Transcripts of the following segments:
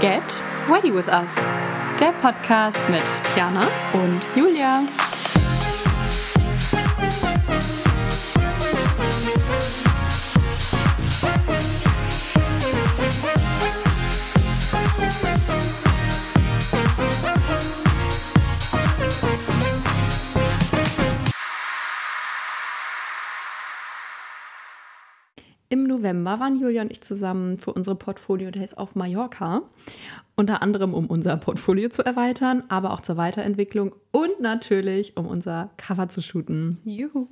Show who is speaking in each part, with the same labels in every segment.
Speaker 1: Get Ready with Us, der Podcast mit Kiana und Julia. November waren Julia und ich zusammen für unsere Portfolio Days auf Mallorca. Unter anderem, um unser Portfolio zu erweitern, aber auch zur Weiterentwicklung und natürlich, um unser Cover zu shooten. Juhu.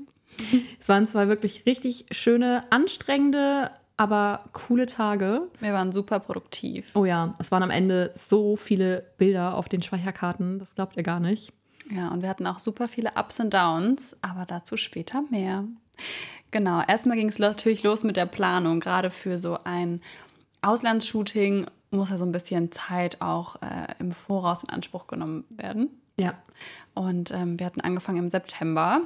Speaker 1: Es waren zwei wirklich richtig schöne, anstrengende, aber coole Tage.
Speaker 2: Wir waren super produktiv.
Speaker 1: Oh ja, es waren am Ende so viele Bilder auf den Speicherkarten, das glaubt ihr gar nicht.
Speaker 2: Ja, und wir hatten auch super viele Ups und Downs, aber dazu später mehr. Genau, erstmal ging es natürlich los mit der Planung. Gerade für so ein Auslandsshooting muss ja so ein bisschen Zeit auch äh, im Voraus in Anspruch genommen werden.
Speaker 1: Ja.
Speaker 2: Und ähm, wir hatten angefangen im September.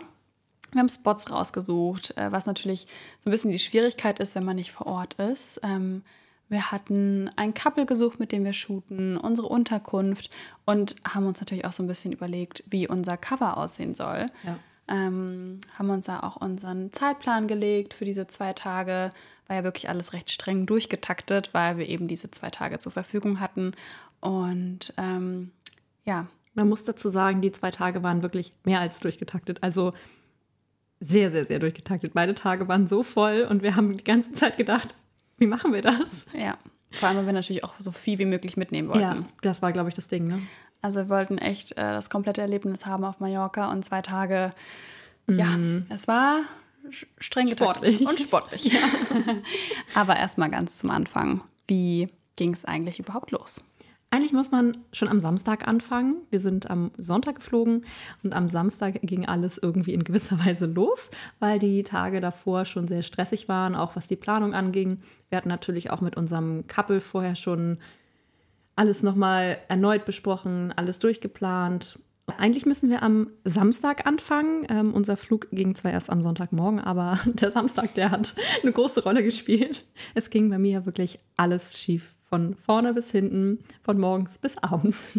Speaker 2: Wir haben Spots rausgesucht, äh, was natürlich so ein bisschen die Schwierigkeit ist, wenn man nicht vor Ort ist. Ähm, wir hatten ein Couple gesucht, mit dem wir shooten, unsere Unterkunft und haben uns natürlich auch so ein bisschen überlegt, wie unser Cover aussehen soll.
Speaker 1: Ja.
Speaker 2: Ähm, haben uns da auch unseren Zeitplan gelegt für diese zwei Tage. War ja wirklich alles recht streng durchgetaktet, weil wir eben diese zwei Tage zur Verfügung hatten. Und ähm, ja.
Speaker 1: Man muss dazu sagen, die zwei Tage waren wirklich mehr als durchgetaktet. Also sehr, sehr, sehr durchgetaktet. Beide Tage waren so voll und wir haben die ganze Zeit gedacht, wie machen wir das?
Speaker 2: Ja. Vor allem, weil wir natürlich auch so viel wie möglich mitnehmen wollten. Ja,
Speaker 1: das war, glaube ich, das Ding. Ne?
Speaker 2: Also wir wollten echt äh, das komplette Erlebnis haben auf Mallorca und zwei Tage. Mhm. Ja, es war streng
Speaker 1: sportlich
Speaker 2: und sportlich. Ja. Aber erstmal ganz zum Anfang. Wie ging es eigentlich überhaupt los?
Speaker 1: Eigentlich muss man schon am Samstag anfangen. Wir sind am Sonntag geflogen und am Samstag ging alles irgendwie in gewisser Weise los, weil die Tage davor schon sehr stressig waren, auch was die Planung anging. Wir hatten natürlich auch mit unserem Couple vorher schon alles nochmal erneut besprochen, alles durchgeplant. Eigentlich müssen wir am Samstag anfangen. Ähm, unser Flug ging zwar erst am Sonntagmorgen, aber der Samstag, der hat eine große Rolle gespielt. Es ging bei mir wirklich alles schief. Von vorne bis hinten, von morgens bis abends.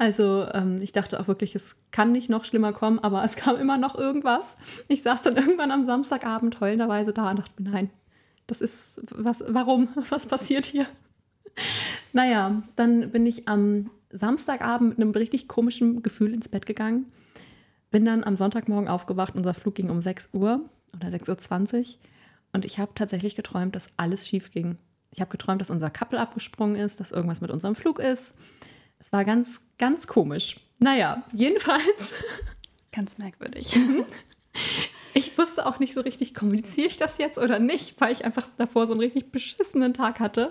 Speaker 1: Also ähm, ich dachte auch wirklich, es kann nicht noch schlimmer kommen, aber es kam immer noch irgendwas. Ich saß dann irgendwann am Samstagabend heulenderweise da und dachte mir, nein, das ist was, warum? Was passiert hier? Naja, dann bin ich am Samstagabend mit einem richtig komischen Gefühl ins Bett gegangen. Bin dann am Sonntagmorgen aufgewacht. Unser Flug ging um 6 Uhr oder 6.20 Uhr. Und ich habe tatsächlich geträumt, dass alles schief ging. Ich habe geträumt, dass unser Couple abgesprungen ist, dass irgendwas mit unserem Flug ist. Es war ganz, ganz komisch. Naja, jedenfalls.
Speaker 2: Ganz merkwürdig.
Speaker 1: ich wusste auch nicht so richtig, kommuniziere ich das jetzt oder nicht, weil ich einfach davor so einen richtig beschissenen Tag hatte.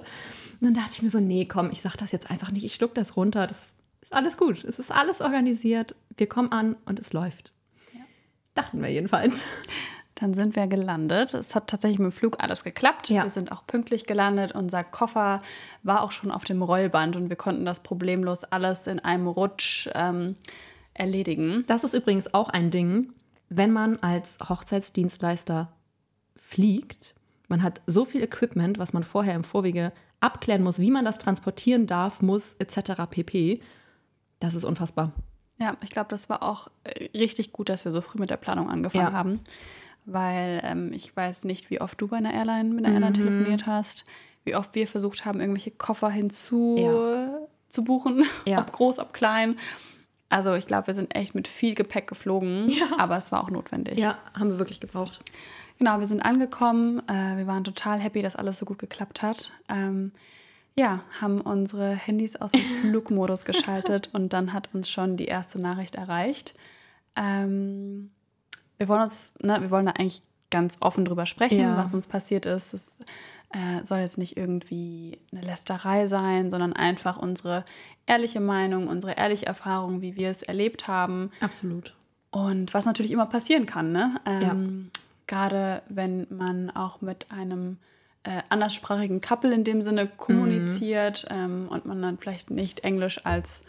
Speaker 1: Und dann dachte ich mir so, nee, komm, ich sag das jetzt einfach nicht, ich schluck das runter, das ist alles gut, es ist alles organisiert, wir kommen an und es läuft. Ja. Dachten wir jedenfalls.
Speaker 2: Dann sind wir gelandet. Es hat tatsächlich mit dem Flug alles geklappt. Ja. Wir sind auch pünktlich gelandet. Unser Koffer war auch schon auf dem Rollband und wir konnten das problemlos alles in einem Rutsch ähm, erledigen.
Speaker 1: Das ist übrigens auch ein Ding, wenn man als Hochzeitsdienstleister fliegt. Man hat so viel Equipment, was man vorher im Vorwege abklären muss, wie man das transportieren darf, muss, etc. pp. Das ist unfassbar.
Speaker 2: Ja, ich glaube, das war auch äh, richtig gut, dass wir so früh mit der Planung angefangen ja. haben. Weil ähm, ich weiß nicht, wie oft du bei einer Airline mit einer mhm. Airline telefoniert hast, wie oft wir versucht haben, irgendwelche Koffer hinzu ja. zu buchen, ja. ob groß, ob klein. Also ich glaube, wir sind echt mit viel Gepäck geflogen, ja. aber es war auch notwendig.
Speaker 1: Ja, haben wir wirklich gebraucht.
Speaker 2: Genau, wir sind angekommen. Äh, wir waren total happy, dass alles so gut geklappt hat. Ähm, ja, haben unsere Handys aus dem Flugmodus geschaltet und dann hat uns schon die erste Nachricht erreicht. Ähm, wir wollen uns, ne, wir wollen da eigentlich ganz offen drüber sprechen, ja. was uns passiert ist. Es äh, soll jetzt nicht irgendwie eine Lästerei sein, sondern einfach unsere ehrliche Meinung, unsere ehrliche Erfahrung, wie wir es erlebt haben.
Speaker 1: Absolut.
Speaker 2: Und was natürlich immer passieren kann, ne? Ähm, ja gerade wenn man auch mit einem äh, anderssprachigen Couple in dem Sinne kommuniziert mhm. ähm, und man dann vielleicht nicht Englisch als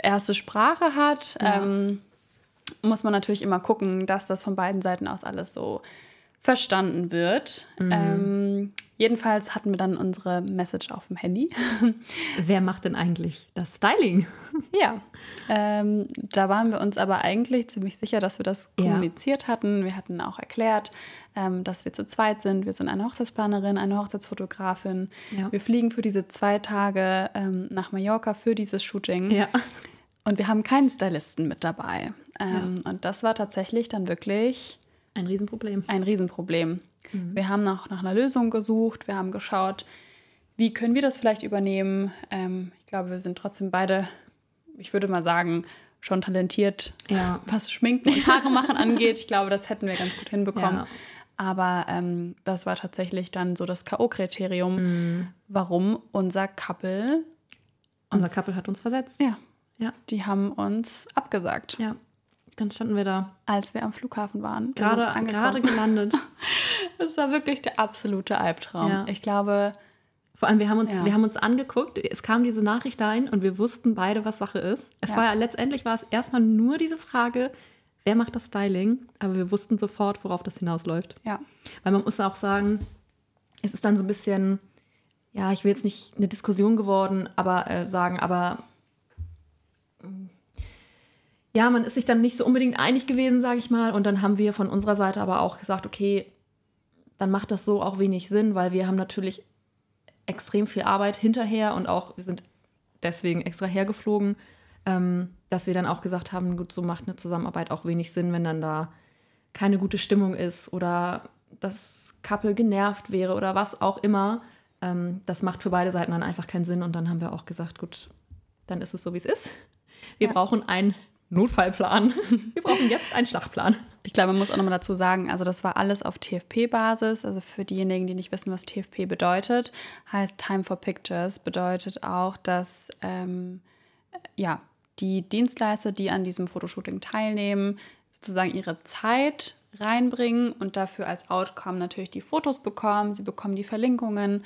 Speaker 2: erste Sprache hat, ja. ähm, muss man natürlich immer gucken, dass das von beiden Seiten aus alles so verstanden wird. Mhm. Ähm, Jedenfalls hatten wir dann unsere Message auf dem Handy.
Speaker 1: Wer macht denn eigentlich das Styling?
Speaker 2: Ja, ähm, da waren wir uns aber eigentlich ziemlich sicher, dass wir das
Speaker 1: Ja.
Speaker 2: kommuniziert hatten. Wir hatten auch erklärt, ähm, dass wir zu zweit sind. Wir sind eine Hochzeitsplanerin, eine Hochzeitsfotografin.
Speaker 1: Ja.
Speaker 2: Wir fliegen für diese zwei Tage ähm, nach Mallorca für dieses Shooting.
Speaker 1: Ja.
Speaker 2: Und wir haben keinen Stylisten mit dabei. Ähm, Und das war tatsächlich dann wirklich
Speaker 1: Ein Riesenproblem.
Speaker 2: ein Riesenproblem. Wir haben noch nach einer Lösung gesucht. Wir haben geschaut, wie können wir das vielleicht übernehmen. Ähm, ich glaube, wir sind trotzdem beide, ich würde mal sagen, schon talentiert,
Speaker 1: Ja.
Speaker 2: was Schminken und Haare machen angeht. Ich glaube, das hätten wir ganz gut hinbekommen.
Speaker 1: Ja.
Speaker 2: Aber ähm, das war tatsächlich dann so das K.O.-Kriterium, warum unser Couple,
Speaker 1: Unser Couple hat uns versetzt.
Speaker 2: ja,
Speaker 1: Ja.
Speaker 2: die haben uns abgesagt,
Speaker 1: Ja. Dann standen wir da.
Speaker 2: als wir am Flughafen waren.
Speaker 1: Gerade, gerade gelandet.
Speaker 2: Das war wirklich der absolute Albtraum.
Speaker 1: Ja.
Speaker 2: Ich glaube,
Speaker 1: Vor allem, wir haben uns,
Speaker 2: Ja.
Speaker 1: wir haben uns angeguckt, es kam diese Nachricht ein und wir wussten beide, was Sache ist. Es
Speaker 2: Ja.
Speaker 1: war ja letztendlich war es erstmal nur diese Frage, wer macht das Styling, aber wir wussten sofort, worauf das hinausläuft.
Speaker 2: ja,
Speaker 1: Weil man muss auch sagen, es ist dann so ein bisschen, ja, ich will jetzt nicht eine Diskussion geworden, aber äh, sagen, aber ja, man ist sich dann nicht so unbedingt einig gewesen, sage ich mal. Und dann haben wir von unserer Seite aber auch gesagt, okay, dann macht das so auch wenig Sinn, weil wir haben natürlich extrem viel Arbeit hinterher und auch, wir sind deswegen extra hergeflogen, ähm, dass wir dann auch gesagt haben, gut, so macht eine Zusammenarbeit auch wenig Sinn, wenn dann da keine gute Stimmung ist oder das Couple genervt wäre oder was auch immer. Ähm, das macht für beide Seiten dann einfach keinen Sinn und dann haben wir auch gesagt, gut, dann ist es so, wie es ist. Wir
Speaker 2: Ja.
Speaker 1: brauchen einen Notfallplan. Wir brauchen jetzt einen Schlachtplan.
Speaker 2: ich glaube, man muss auch nochmal dazu sagen, also das war alles auf TFP-Basis. Also für diejenigen, die nicht wissen, was TFP bedeutet, heißt Time for Pictures, bedeutet auch, dass ähm, ja, die Dienstleister, die an diesem Fotoshooting teilnehmen, sozusagen ihre Zeit reinbringen und dafür als Outcome natürlich die Fotos bekommen. Sie bekommen die Verlinkungen.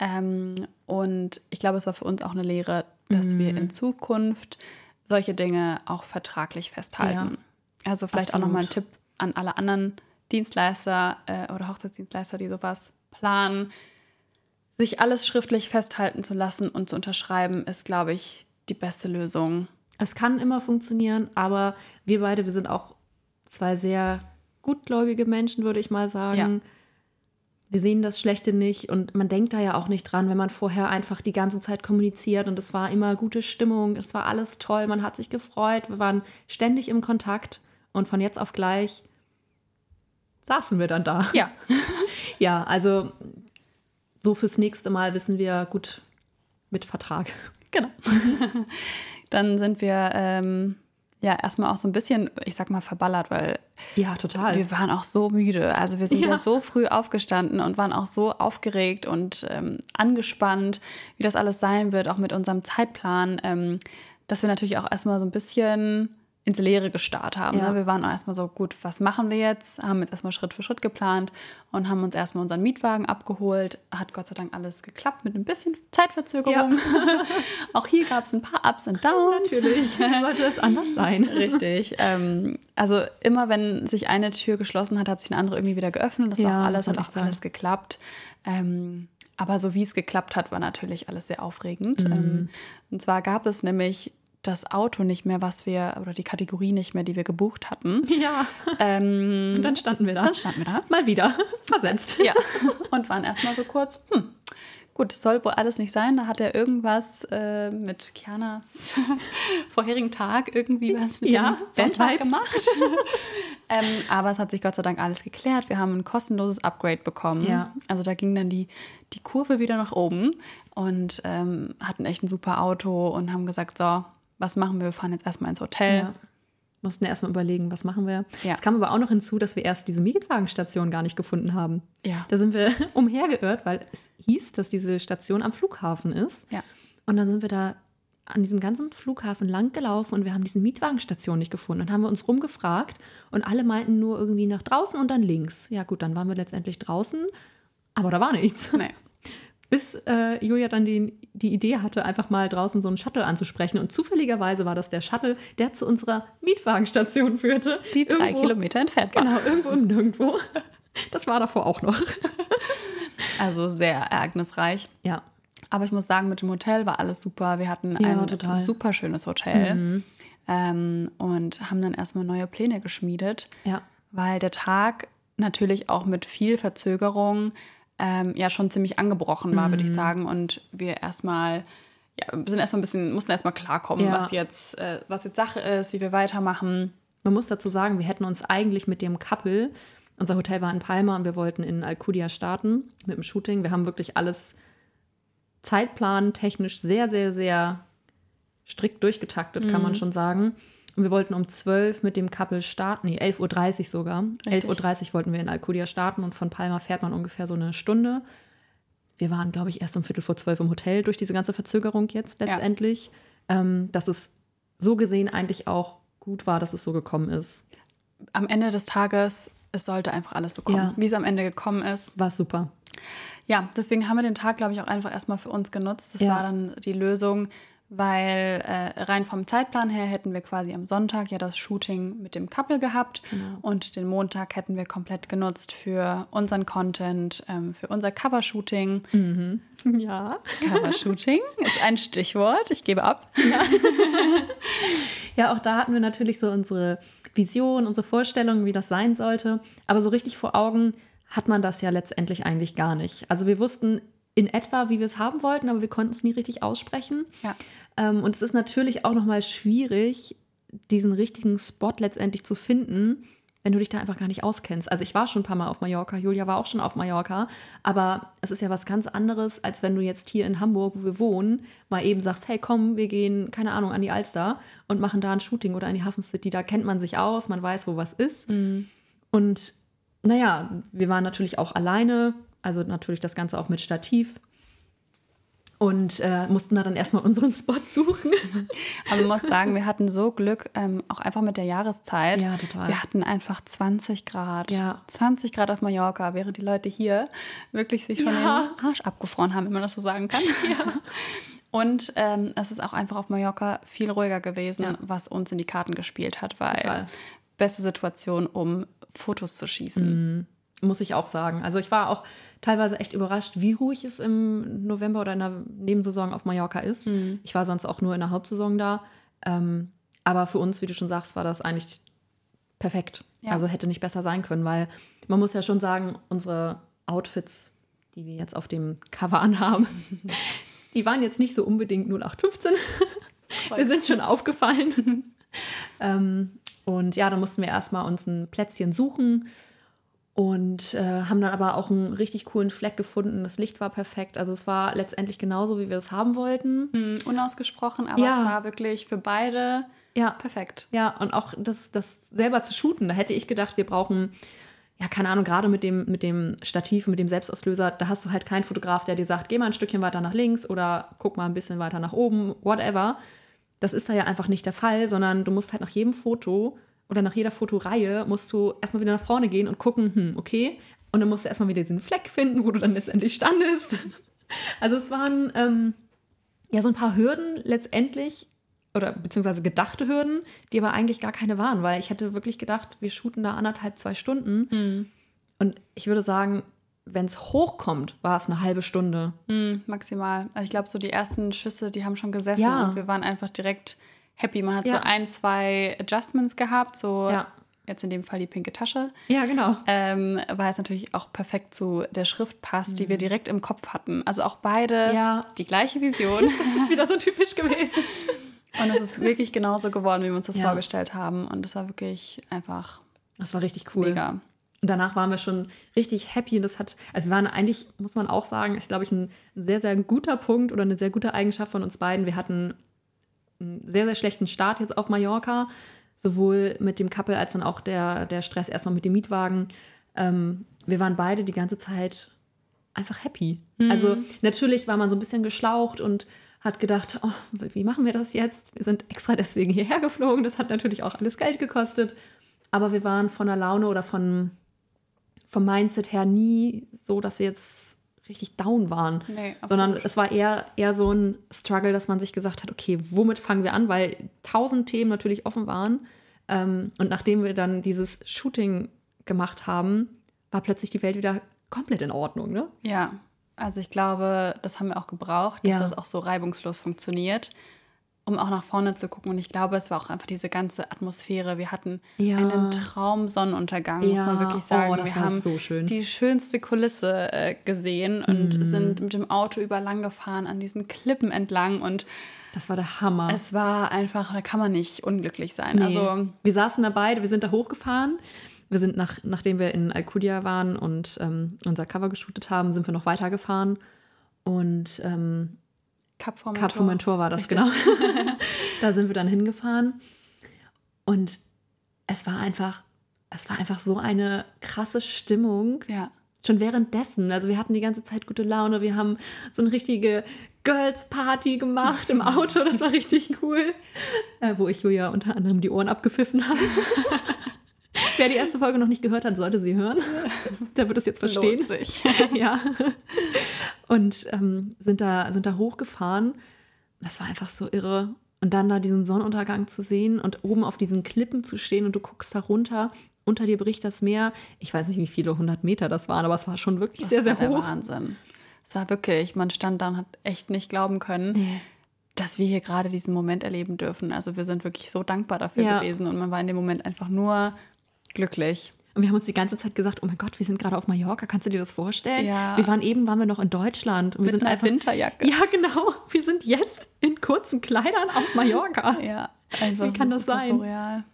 Speaker 2: Ähm, und ich glaube, es war für uns auch eine Lehre, dass wir in Zukunft solche Dinge auch vertraglich festhalten. Also vielleicht auch nochmal ein
Speaker 1: Absolut.
Speaker 2: Tipp an alle anderen Dienstleister äh, oder Hochzeitsdienstleister, die sowas planen. Sich alles schriftlich festhalten zu lassen und zu unterschreiben, ist, glaube ich, die beste Lösung.
Speaker 1: Es kann immer funktionieren, aber wir beide, wir sind auch zwei sehr gutgläubige Menschen, würde ich mal sagen.
Speaker 2: Ja.
Speaker 1: Wir sehen das Schlechte nicht. Und man denkt da ja auch nicht dran, wenn man vorher einfach die ganze Zeit kommuniziert. Und es war immer gute Stimmung, es war alles toll, man hat sich gefreut, wir waren ständig im Kontakt. Und von jetzt auf gleich saßen wir dann da.
Speaker 2: Ja,
Speaker 1: Ja, also so fürs nächste Mal wissen wir gut mit Vertrag.
Speaker 2: genau. Dann sind wir ähm, ja erstmal auch so ein bisschen, ich sag mal, verballert, weil
Speaker 1: Ja, total.
Speaker 2: wir waren auch so müde. Also wir sind ja.
Speaker 1: Ja.
Speaker 2: so früh aufgestanden und waren auch so aufgeregt und ähm, angespannt, wie das alles sein wird, auch mit unserem Zeitplan, ähm, dass wir natürlich auch erstmal so ein bisschen ins Leere gestarrt haben.
Speaker 1: Ja.
Speaker 2: Ne? Wir waren auch erstmal so, gut, was machen wir jetzt? Haben jetzt erstmal Schritt für Schritt geplant und haben uns erstmal unseren Mietwagen abgeholt. Hat Gott sei Dank alles geklappt mit ein bisschen Zeitverzögerung. auch hier gab es ein paar Ups und Downs.
Speaker 1: Natürlich sollte es anders sein.
Speaker 2: Richtig. Ähm, also immer wenn sich eine Tür geschlossen hat, hat sich eine andere irgendwie wieder geöffnet. Das
Speaker 1: Ja,
Speaker 2: war auch alles, hat auch
Speaker 1: sagen.
Speaker 2: alles geklappt. Ähm, aber so wie es geklappt hat, war natürlich alles sehr aufregend.
Speaker 1: Mhm.
Speaker 2: Ähm, und zwar gab es nämlich das Auto nicht mehr, was wir, oder die Kategorie nicht mehr, die wir gebucht hatten.
Speaker 1: Ja.
Speaker 2: Ähm,
Speaker 1: Und dann standen wir da.
Speaker 2: dann standen wir da.
Speaker 1: Mal wieder versetzt.
Speaker 2: Ja. Und waren erstmal so kurz, hm, gut, soll wohl alles nicht sein. Da hat er irgendwas äh, mit Kianas vorherigen Tag irgendwie was mit
Speaker 1: Ja,
Speaker 2: dem Sonntag gemacht. ähm, aber es hat sich Gott sei Dank alles geklärt. Wir haben ein kostenloses Upgrade bekommen.
Speaker 1: Ja.
Speaker 2: Also da ging dann die, die Kurve wieder nach oben und ähm, hatten echt ein super Auto und haben gesagt, so, was machen wir? Wir fahren jetzt erstmal ins Hotel.
Speaker 1: Ja. Mussten erstmal überlegen, was machen wir.
Speaker 2: Ja.
Speaker 1: Es kam aber auch noch hinzu, dass wir erst diese Mietwagenstation gar nicht gefunden haben.
Speaker 2: Ja.
Speaker 1: Da sind wir umhergeirrt, weil es hieß, dass diese Station am Flughafen ist.
Speaker 2: Ja.
Speaker 1: Und dann sind wir da an diesem ganzen Flughafen lang gelaufen und wir haben diese Mietwagenstation nicht gefunden. Dann haben wir uns rumgefragt und alle meinten nur irgendwie nach draußen und dann links. Ja gut, dann waren wir letztendlich draußen, aber da war nichts.
Speaker 2: Nee.
Speaker 1: Bis äh, Julia dann die, die Idee hatte, einfach mal draußen so einen Shuttle anzusprechen. Und zufälligerweise war das der Shuttle, der zu unserer Mietwagenstation führte.
Speaker 2: Die drei
Speaker 1: Irgendwo-
Speaker 2: Kilometer entfernt war.
Speaker 1: Genau, irgendwo im Nirgendwo. Das war davor auch noch.
Speaker 2: Also sehr ereignisreich.
Speaker 1: Ja.
Speaker 2: Aber ich muss sagen, mit dem Hotel war alles super. Wir hatten
Speaker 1: Ja,
Speaker 2: ein
Speaker 1: total.
Speaker 2: super schönes Hotel ähm, und haben dann erstmal neue Pläne geschmiedet,
Speaker 1: Ja.
Speaker 2: weil der Tag natürlich auch mit viel Verzögerung ähm, ja schon ziemlich angebrochen war, würde ich sagen. Und wir erstmal, ja, sind erstmal ein bisschen, mussten erstmal klarkommen,
Speaker 1: Ja.
Speaker 2: was jetzt, äh, was jetzt Sache ist, wie wir weitermachen.
Speaker 1: Man muss dazu sagen, wir hätten uns eigentlich mit dem Couple, unser Hotel war in Palma und wir wollten in Alcudia starten mit dem Shooting. Wir haben wirklich alles Zeitplan technisch sehr, sehr, sehr strikt durchgetaktet, kann man schon sagen. Und wir wollten um 12 mit dem Couple starten, nee, 11.30 Uhr sogar.
Speaker 2: Richtig.
Speaker 1: 11.30 Uhr wollten wir in Alcudia starten und von Palma fährt man ungefähr so eine Stunde. Wir waren, glaube ich, erst um Viertel vor zwölf im Hotel durch diese ganze Verzögerung jetzt letztendlich. Ähm, dass es so gesehen eigentlich auch gut war, dass es so gekommen ist.
Speaker 2: Am Ende des Tages, es sollte einfach alles so kommen,
Speaker 1: Ja.
Speaker 2: wie es am Ende gekommen ist.
Speaker 1: War super.
Speaker 2: Ja, deswegen haben wir den Tag, glaube ich, auch einfach erstmal für uns genutzt. Das
Speaker 1: Ja.
Speaker 2: war dann die Lösung, weil äh, rein vom Zeitplan her hätten wir quasi am Sonntag ja das Shooting mit dem Couple gehabt
Speaker 1: Genau.
Speaker 2: und den Montag hätten wir komplett genutzt für unseren Content, ähm, für unser Covershooting.
Speaker 1: Ja.
Speaker 2: Covershooting ist ein Stichwort, ich gebe ab.
Speaker 1: Ja, auch da hatten wir natürlich so unsere Vision, unsere Vorstellungen, wie das sein sollte. Aber so richtig vor Augen hat man das ja letztendlich eigentlich gar nicht. Also wir wussten in etwa, wie wir es haben wollten, aber wir konnten es nie richtig aussprechen.
Speaker 2: Ja.
Speaker 1: Ähm, und es ist natürlich auch nochmal schwierig, diesen richtigen Spot letztendlich zu finden, wenn du dich da einfach gar nicht auskennst. Also ich war schon ein paar Mal auf Mallorca, Julia war auch schon auf Mallorca, aber es ist ja was ganz anderes, als wenn du jetzt hier in Hamburg, wo wir wohnen, mal eben sagst, hey komm, wir gehen, keine Ahnung, an die Alster und machen da ein Shooting oder in die Hafen City. Da kennt man sich aus, man weiß, wo was ist. Und naja, wir waren natürlich auch alleine, also natürlich das Ganze auch mit Stativ. Und äh, mussten da dann erstmal unseren Spot suchen.
Speaker 2: Aber man muss sagen, wir hatten so Glück, ähm, auch einfach mit der Jahreszeit.
Speaker 1: Ja, total.
Speaker 2: Wir hatten einfach 20 Grad.
Speaker 1: Ja.
Speaker 2: 20 Grad auf Mallorca, während die Leute hier wirklich sich schon
Speaker 1: Ja.
Speaker 2: den Arsch abgefroren haben, wenn man das so sagen kann. Und ähm, es ist auch einfach auf Mallorca viel ruhiger gewesen,
Speaker 1: Ja.
Speaker 2: was uns in die Karten gespielt hat, weil
Speaker 1: Total.
Speaker 2: beste Situation, um Fotos zu schießen.
Speaker 1: Muss ich auch sagen. Also ich war auch teilweise echt überrascht, wie ruhig es im November oder in der Nebensaison auf Mallorca ist. Ich war sonst auch nur in der Hauptsaison da. Ähm, aber für uns, wie du schon sagst, war das eigentlich perfekt.
Speaker 2: Ja.
Speaker 1: Also hätte nicht besser sein können, weil man muss ja schon sagen, unsere Outfits, die wir jetzt auf dem Cover anhaben, die waren jetzt nicht so unbedingt 0815. wir sind schon aufgefallen. ähm, und ja, dann mussten wir erstmal uns ein Plätzchen suchen und äh, haben dann aber auch einen richtig coolen Fleck gefunden. Das Licht war perfekt. Also es war letztendlich genauso, wie wir es haben wollten.
Speaker 2: Mhm, Unausgesprochen, aber
Speaker 1: Ja.
Speaker 2: es war wirklich für beide
Speaker 1: Ja,
Speaker 2: perfekt.
Speaker 1: ja, und auch das, das selber zu shooten, da hätte ich gedacht, wir brauchen, ja, keine Ahnung, gerade mit dem, mit dem Stativ mit dem Selbstauslöser, da hast du halt keinen Fotograf, der dir sagt, geh mal ein Stückchen weiter nach links oder guck mal ein bisschen weiter nach oben, whatever. Das ist da ja einfach nicht der Fall, sondern du musst halt nach jedem Foto oder nach jeder Fotoreihe musst du erstmal wieder nach vorne gehen und gucken, hm, okay. Und dann musst du erstmal wieder diesen Fleck finden, wo du dann letztendlich standest. Also es waren ähm, ja so ein paar Hürden letztendlich oder beziehungsweise gedachte Hürden, die aber eigentlich gar keine waren, weil ich hätte wirklich gedacht, wir shooten da anderthalb, zwei Stunden. Und ich würde sagen, wenn es hochkommt, war es eine halbe Stunde.
Speaker 2: Mhm, maximal. Also ich glaube, so die ersten Schüsse, die haben schon gesessen
Speaker 1: Ja.
Speaker 2: und wir waren einfach direkt happy. Man hat
Speaker 1: Ja.
Speaker 2: so ein, zwei Adjustments gehabt, so
Speaker 1: Ja.
Speaker 2: jetzt in dem Fall die pinke Tasche.
Speaker 1: Ja, genau.
Speaker 2: Ähm, weil es natürlich auch perfekt zu der Schrift passt, die wir direkt im Kopf hatten. Also auch beide
Speaker 1: Mhm. Ja.
Speaker 2: die gleiche Vision.
Speaker 1: Das ist wieder so typisch gewesen.
Speaker 2: und es ist wirklich genauso geworden, wie wir uns das vorgestellt haben. Und es war wirklich einfach
Speaker 1: Das war richtig cool.
Speaker 2: mega.
Speaker 1: Und danach waren wir schon richtig happy. Und das hat, also wir waren eigentlich, muss man auch sagen, ich glaube, ich ein sehr, sehr guter Punkt oder eine sehr gute Eigenschaft von uns beiden. Wir hatten sehr, sehr schlechten Start jetzt auf Mallorca, sowohl mit dem Couple als dann auch der, der Stress erstmal mit dem Mietwagen. Ähm, wir waren beide die ganze Zeit einfach happy. Also natürlich war man so ein bisschen geschlaucht und hat gedacht, oh, wie machen wir das jetzt? Wir sind extra deswegen hierher geflogen. Das hat natürlich auch alles Geld gekostet. Aber wir waren von der Laune oder von, vom Mindset her nie so, dass wir jetzt richtig down waren.
Speaker 2: Nee,
Speaker 1: sondern es war eher, eher so ein Struggle, dass man sich gesagt hat, okay, womit fangen wir an? Weil tausend Themen natürlich offen waren. Ähm, und nachdem wir dann dieses Shooting gemacht haben, war plötzlich die Welt wieder komplett in Ordnung. Ne?
Speaker 2: Ja, Also ich glaube, das haben wir auch gebraucht, dass
Speaker 1: Ja.
Speaker 2: das auch so reibungslos funktioniert, um auch nach vorne zu gucken. Und ich glaube, es war auch einfach diese ganze Atmosphäre. Wir hatten
Speaker 1: Ja.
Speaker 2: einen Traum-Sonnenuntergang, muss man
Speaker 1: Ja.
Speaker 2: wirklich sagen.
Speaker 1: Oh, das
Speaker 2: wir
Speaker 1: war
Speaker 2: haben
Speaker 1: so schön.
Speaker 2: die schönste Kulisse äh, gesehen und
Speaker 1: Mhm.
Speaker 2: sind mit dem Auto über lang gefahren, an diesen Klippen entlang. Und
Speaker 1: Das war der Hammer.
Speaker 2: es war einfach, da kann man nicht unglücklich sein.
Speaker 1: Nee.
Speaker 2: Also
Speaker 1: wir saßen da beide, wir sind da hochgefahren. Wir sind, nach, nachdem wir in Alcudia waren und ähm, unser Cover geshootet haben, sind wir noch weitergefahren. Und ähm,
Speaker 2: Cap Formentor.
Speaker 1: Cap Formentor war das,
Speaker 2: Richtig.
Speaker 1: genau. da sind wir dann hingefahren. Und es war einfach, es war einfach so eine krasse Stimmung.
Speaker 2: Ja.
Speaker 1: Schon währenddessen. Also wir hatten die ganze Zeit gute Laune. Wir haben so eine richtige Girls Party gemacht im Auto. Das war richtig cool. Äh, wo ich Julia unter anderem die Ohren abgepfiffen habe. Wer die erste Folge noch nicht gehört hat, sollte sie hören. Der wird es jetzt verstehen.
Speaker 2: Lohnt sich.
Speaker 1: ja. Und ähm, sind, da, sind da hochgefahren. Das war einfach so irre. Und dann da diesen Sonnenuntergang zu sehen und oben auf diesen Klippen zu stehen und du guckst da runter. Unter dir bricht das Meer. Ich weiß nicht, wie viele hundert Meter das waren, aber es war schon wirklich sehr,
Speaker 2: das
Speaker 1: sehr
Speaker 2: war der
Speaker 1: hoch.
Speaker 2: Wahnsinn. Es war wirklich, man stand da und hat echt nicht glauben können, dass wir hier gerade diesen Moment erleben dürfen. Also wir sind wirklich so dankbar dafür
Speaker 1: Ja.
Speaker 2: gewesen und man war in dem Moment einfach nur glücklich.
Speaker 1: Und wir haben uns die ganze Zeit gesagt, oh mein Gott, wir sind gerade auf Mallorca, kannst du dir das vorstellen?
Speaker 2: Ja.
Speaker 1: Wir waren eben, waren wir noch in Deutschland. Und wir
Speaker 2: Mit
Speaker 1: sind
Speaker 2: einer
Speaker 1: einfach.
Speaker 2: Winterjacke.
Speaker 1: Ja, genau. Wir sind jetzt in kurzen Kleidern auf Mallorca.
Speaker 2: Ja, einfach
Speaker 1: Wie kann das sein?
Speaker 2: surreal.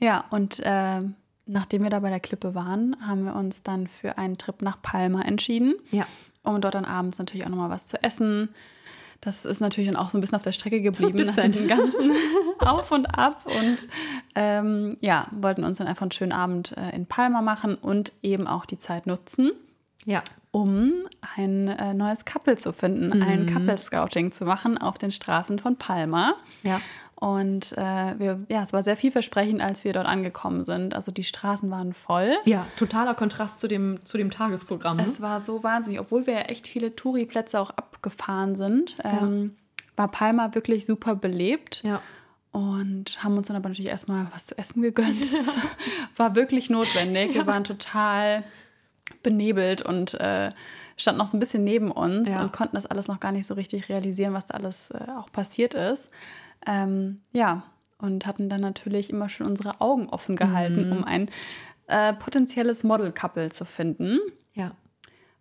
Speaker 2: Ja, und ähm, nachdem wir da bei der Klippe waren, haben wir uns dann für einen Trip nach Palma entschieden.
Speaker 1: Ja.
Speaker 2: um dort dann abends natürlich auch nochmal was zu essen. Das ist natürlich dann auch so ein bisschen auf der Strecke geblieben nach
Speaker 1: Dezent.
Speaker 2: diesem ganzen Auf und Ab. Und ähm, ja, wollten uns dann einfach einen schönen Abend äh, in Palma machen und eben auch die Zeit nutzen,
Speaker 1: Ja.
Speaker 2: um ein äh, neues Couple zu finden, ein
Speaker 1: Mhm.
Speaker 2: Couple-Scouting zu machen auf den Straßen von Palma.
Speaker 1: Ja.
Speaker 2: Und äh, wir, ja, es war sehr vielversprechend, als wir dort angekommen sind. Also die Straßen waren voll.
Speaker 1: Ja, totaler Kontrast zu dem, zu dem Tagesprogramm. ne?
Speaker 2: Es war so wahnsinnig, obwohl wir ja echt viele Touri-Plätze auch abgefahren sind, ähm, war Palma wirklich super belebt.
Speaker 1: ja.
Speaker 2: Und haben uns dann aber natürlich erstmal was zu essen gegönnt. Es war wirklich notwendig. Wir waren total benebelt und äh, standen noch so ein bisschen neben uns
Speaker 1: Ja.
Speaker 2: und konnten das alles noch gar nicht so richtig realisieren, was da alles äh, auch passiert ist. Ähm, ja, und hatten dann natürlich immer schon unsere Augen offen gehalten, um ein äh, potenzielles Model-Couple zu finden.
Speaker 1: Ja.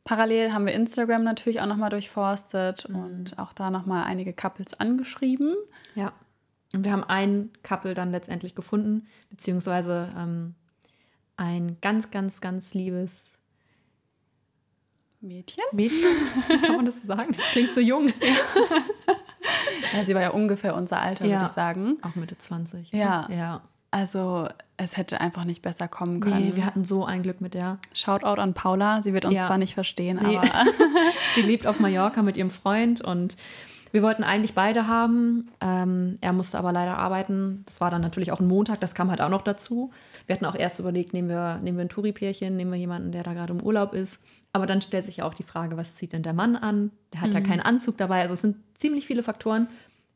Speaker 2: Parallel haben wir Instagram natürlich auch nochmal durchforstet und auch da nochmal einige Couples angeschrieben.
Speaker 1: Ja. Und wir haben ein Couple dann letztendlich gefunden, beziehungsweise ähm, ein ganz, ganz, ganz liebes
Speaker 2: Mädchen?
Speaker 1: Mädchen. Kann man das so sagen? Das klingt so jung.
Speaker 2: Ja, sie war ja ungefähr unser Alter,
Speaker 1: Ja.
Speaker 2: würde ich sagen.
Speaker 1: Auch Mitte 20. ne?
Speaker 2: Ja.
Speaker 1: Ja.
Speaker 2: Also es hätte einfach nicht besser kommen können.
Speaker 1: Nee, wir hatten so ein Glück mit der.
Speaker 2: Shoutout an Paula. Sie wird uns
Speaker 1: Ja.
Speaker 2: zwar nicht verstehen,
Speaker 1: Nee.
Speaker 2: aber
Speaker 1: Sie lebt auf Mallorca mit ihrem Freund und wir wollten eigentlich beide haben. Ähm, er musste aber leider arbeiten. Das war dann natürlich auch ein Montag, das kam halt auch noch dazu. Wir hatten auch erst überlegt, nehmen wir, nehmen wir ein Touri-Pärchen, nehmen wir jemanden, der da gerade im Urlaub ist. Aber dann stellt sich ja auch die Frage, was zieht denn der Mann an? Der hat ja keinen Anzug dabei. Also es sind ziemlich viele Faktoren,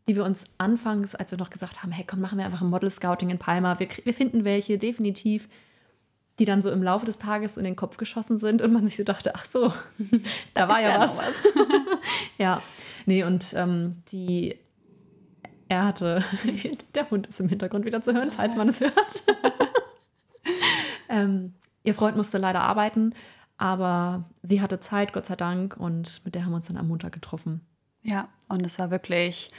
Speaker 1: die wir uns anfangs, als wir noch gesagt haben, hey komm, machen wir einfach ein Model-Scouting in Palma. Wir, wir finden welche, definitiv die dann so im Laufe des Tages in den Kopf geschossen sind und man sich so dachte, ach so, da war ja
Speaker 2: ja
Speaker 1: was.
Speaker 2: noch
Speaker 1: ja, nee, und ähm, die, er hatte, der Hund ist im Hintergrund wieder zu hören, falls man es hört. ähm, ihr Freund musste leider arbeiten, aber sie hatte Zeit, Gott sei Dank, und mit der haben wir uns dann am Montag getroffen.
Speaker 2: ja, und es war wirklich,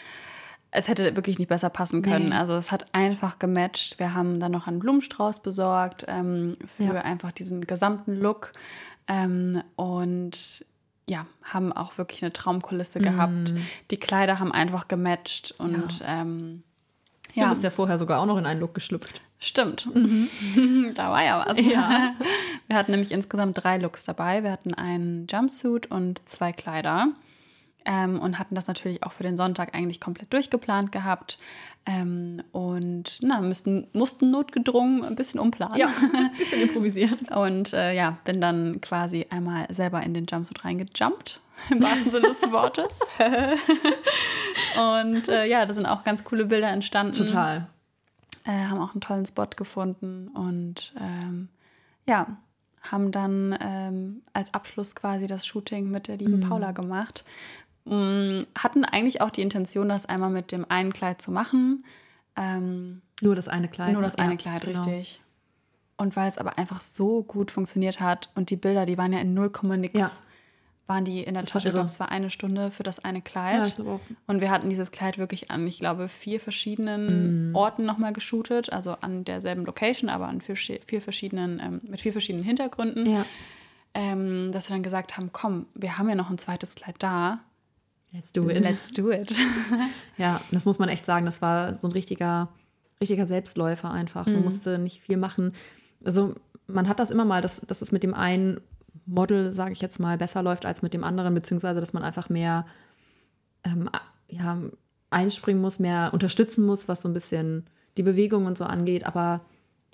Speaker 2: es hätte wirklich nicht besser passen können.
Speaker 1: Nee.
Speaker 2: Also es hat einfach gematcht. Wir haben dann noch einen Blumenstrauß besorgt ähm, für
Speaker 1: Ja.
Speaker 2: einfach diesen gesamten Look ähm, und ja, haben auch wirklich eine Traumkulisse gehabt. Die Kleider haben einfach gematcht und ähm,
Speaker 1: Du
Speaker 2: ja,
Speaker 1: bist ja vorher sogar auch noch in einen Look geschlüpft.
Speaker 2: Stimmt. da war ja was.
Speaker 1: Ja.
Speaker 2: Wir hatten nämlich insgesamt drei Looks dabei. Wir hatten einen Jumpsuit und zwei Kleider. Ähm, und hatten das natürlich auch für den Sonntag eigentlich komplett durchgeplant gehabt. Ähm, und na, müssten, mussten notgedrungen ein bisschen umplanen.
Speaker 1: Ja, ein bisschen improvisieren.
Speaker 2: Und äh, ja, bin dann quasi einmal selber in den Jumpsuit reingejumpt, im wahrsten Sinne des Wortes. und äh, ja, da sind auch ganz coole Bilder entstanden
Speaker 1: Total.
Speaker 2: Äh, haben auch einen tollen Spot gefunden und ähm, ja, haben dann ähm, als Abschluss quasi das Shooting mit der lieben
Speaker 1: Mhm.
Speaker 2: Paula gemacht. Mm, hatten eigentlich auch die Intention, das einmal mit dem einen Kleid zu machen. Ähm,
Speaker 1: Nur das eine Kleid.
Speaker 2: nur das eine
Speaker 1: Ja,
Speaker 2: Kleid,
Speaker 1: genau.
Speaker 2: richtig. Und weil es aber einfach so gut funktioniert hat und die Bilder, die waren ja in 0, nix,
Speaker 1: Ja.
Speaker 2: Waren die in der
Speaker 1: Das
Speaker 2: Tasche. Ich glaube, es war eine Stunde für das eine Kleid.
Speaker 1: Ja, ich auch.
Speaker 2: Und wir hatten dieses Kleid wirklich an, ich glaube, vier verschiedenen
Speaker 1: Mhm.
Speaker 2: Orten nochmal geshootet, also an derselben Location, aber an vier, vier verschiedenen, ähm, mit vier verschiedenen Hintergründen.
Speaker 1: Ja.
Speaker 2: Ähm, dass wir dann gesagt haben, komm, wir haben ja noch ein zweites Kleid da.
Speaker 1: Let's do it.
Speaker 2: Let's do it.
Speaker 1: Ja, das muss man echt sagen. Das war so ein richtiger, richtiger Selbstläufer einfach.
Speaker 2: Mhm.
Speaker 1: Man musste nicht viel machen. Also man hat das immer mal, dass, dass es mit dem einen Model, sage ich jetzt mal, besser läuft als mit dem anderen, beziehungsweise dass man einfach mehr ähm, ja, einspringen muss, mehr unterstützen muss, was so ein bisschen die Bewegung und so angeht. Aber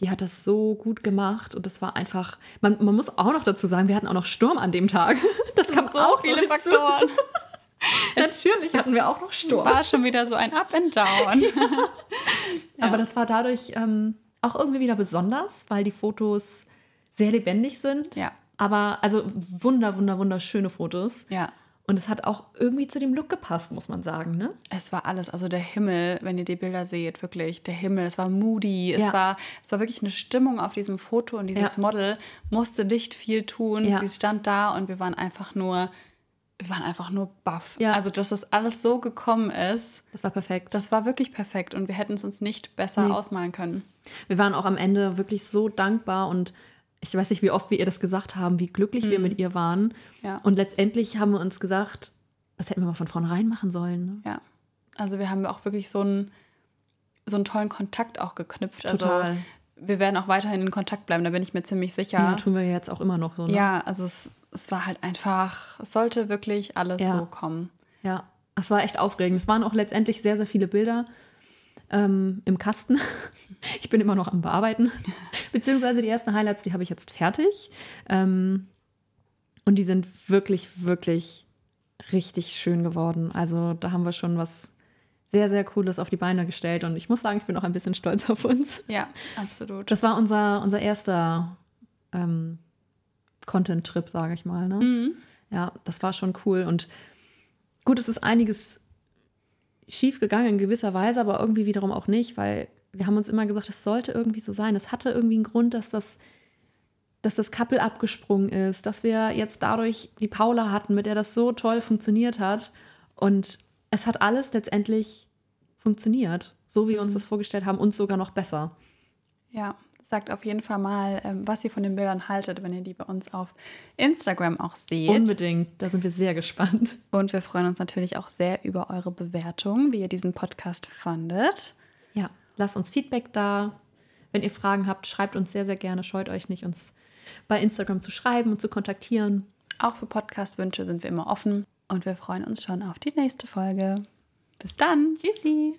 Speaker 1: die hat das so gut gemacht und das war einfach, man, man muss auch noch dazu sagen, wir hatten auch noch Sturm an dem Tag. Das kam
Speaker 2: so
Speaker 1: auch
Speaker 2: viele. Faktoren.
Speaker 1: Natürlich hatten wir auch noch Sturm.
Speaker 2: War schon wieder so ein Up and Down.
Speaker 1: Aber das war dadurch ähm, auch irgendwie wieder besonders, weil die Fotos sehr lebendig sind.
Speaker 2: Ja.
Speaker 1: Aber also wunder, wunder, wunderschöne Fotos.
Speaker 2: Ja.
Speaker 1: Und es hat auch irgendwie zu dem Look gepasst, muss man sagen. Ne?
Speaker 2: Es war alles, also der Himmel, wenn ihr die Bilder seht, wirklich, der Himmel, es war moody, es,
Speaker 1: Ja.
Speaker 2: war, es war wirklich eine Stimmung auf diesem Foto und dieses
Speaker 1: Ja.
Speaker 2: Model musste nicht viel tun.
Speaker 1: Ja.
Speaker 2: Sie stand da und wir waren einfach nur, wir waren einfach nur baff.
Speaker 1: Ja.
Speaker 2: Also, dass das alles so gekommen ist,
Speaker 1: Das war perfekt.
Speaker 2: das war wirklich perfekt und wir hätten es uns nicht besser
Speaker 1: Nee.
Speaker 2: ausmalen können.
Speaker 1: Wir waren auch am Ende wirklich so dankbar und ich weiß nicht, wie oft wir ihr das gesagt haben, wie glücklich wir mit ihr waren.
Speaker 2: Mhm. Ja.
Speaker 1: Und letztendlich haben wir uns gesagt, das hätten wir mal von vornherein machen sollen. Ne?
Speaker 2: Ja. Also, wir haben auch wirklich so einen, so einen tollen Kontakt auch geknüpft.
Speaker 1: Total.
Speaker 2: Also, wir werden auch weiterhin in Kontakt bleiben, da bin ich mir ziemlich sicher.
Speaker 1: Ja, tun wir jetzt auch immer noch so. Ne?
Speaker 2: Ja, also es, es war halt einfach, es sollte wirklich alles
Speaker 1: Ja.
Speaker 2: so kommen.
Speaker 1: Ja, es war echt aufregend. Es waren auch letztendlich sehr, sehr viele Bilder ähm, im Kasten. Ich bin immer noch am Bearbeiten. Beziehungsweise die ersten Highlights, die habe ich jetzt fertig. Ähm, und die sind wirklich, wirklich richtig schön geworden. Also da haben wir schon was sehr, sehr Cooles auf die Beine gestellt. Und ich muss sagen, ich bin auch ein bisschen stolz auf uns.
Speaker 2: Ja, absolut.
Speaker 1: Das war unser, unser erster ähm, Content-Trip, sage ich mal. Ne? Ja, das war schon cool. Und gut, es ist einiges schief gegangen in gewisser Weise, aber irgendwie wiederum auch nicht, weil wir haben uns immer gesagt, es sollte irgendwie so sein. Es hatte irgendwie einen Grund, dass das, dass das Couple abgesprungen ist, dass wir jetzt dadurch die Paula hatten, mit der das so toll funktioniert hat. Und es hat alles letztendlich funktioniert, so wie wir uns das vorgestellt haben und sogar noch besser.
Speaker 2: Ja, sagt auf jeden Fall mal, ähm, was ihr von den Bildern haltet, wenn ihr die bei uns auf Instagram auch seht.
Speaker 1: Unbedingt, da sind wir sehr gespannt.
Speaker 2: Und wir freuen uns natürlich auch sehr über eure Bewertung, wie ihr diesen Podcast fandet.
Speaker 1: Ja, lasst uns Feedback da. Wenn ihr Fragen habt, schreibt uns sehr, sehr gerne. Scheut euch nicht, uns bei Instagram zu schreiben und zu kontaktieren.
Speaker 2: Auch für Podcast-Wünsche sind wir immer offen und wir freuen uns schon auf die nächste Folge. Bis dann. Tschüssi.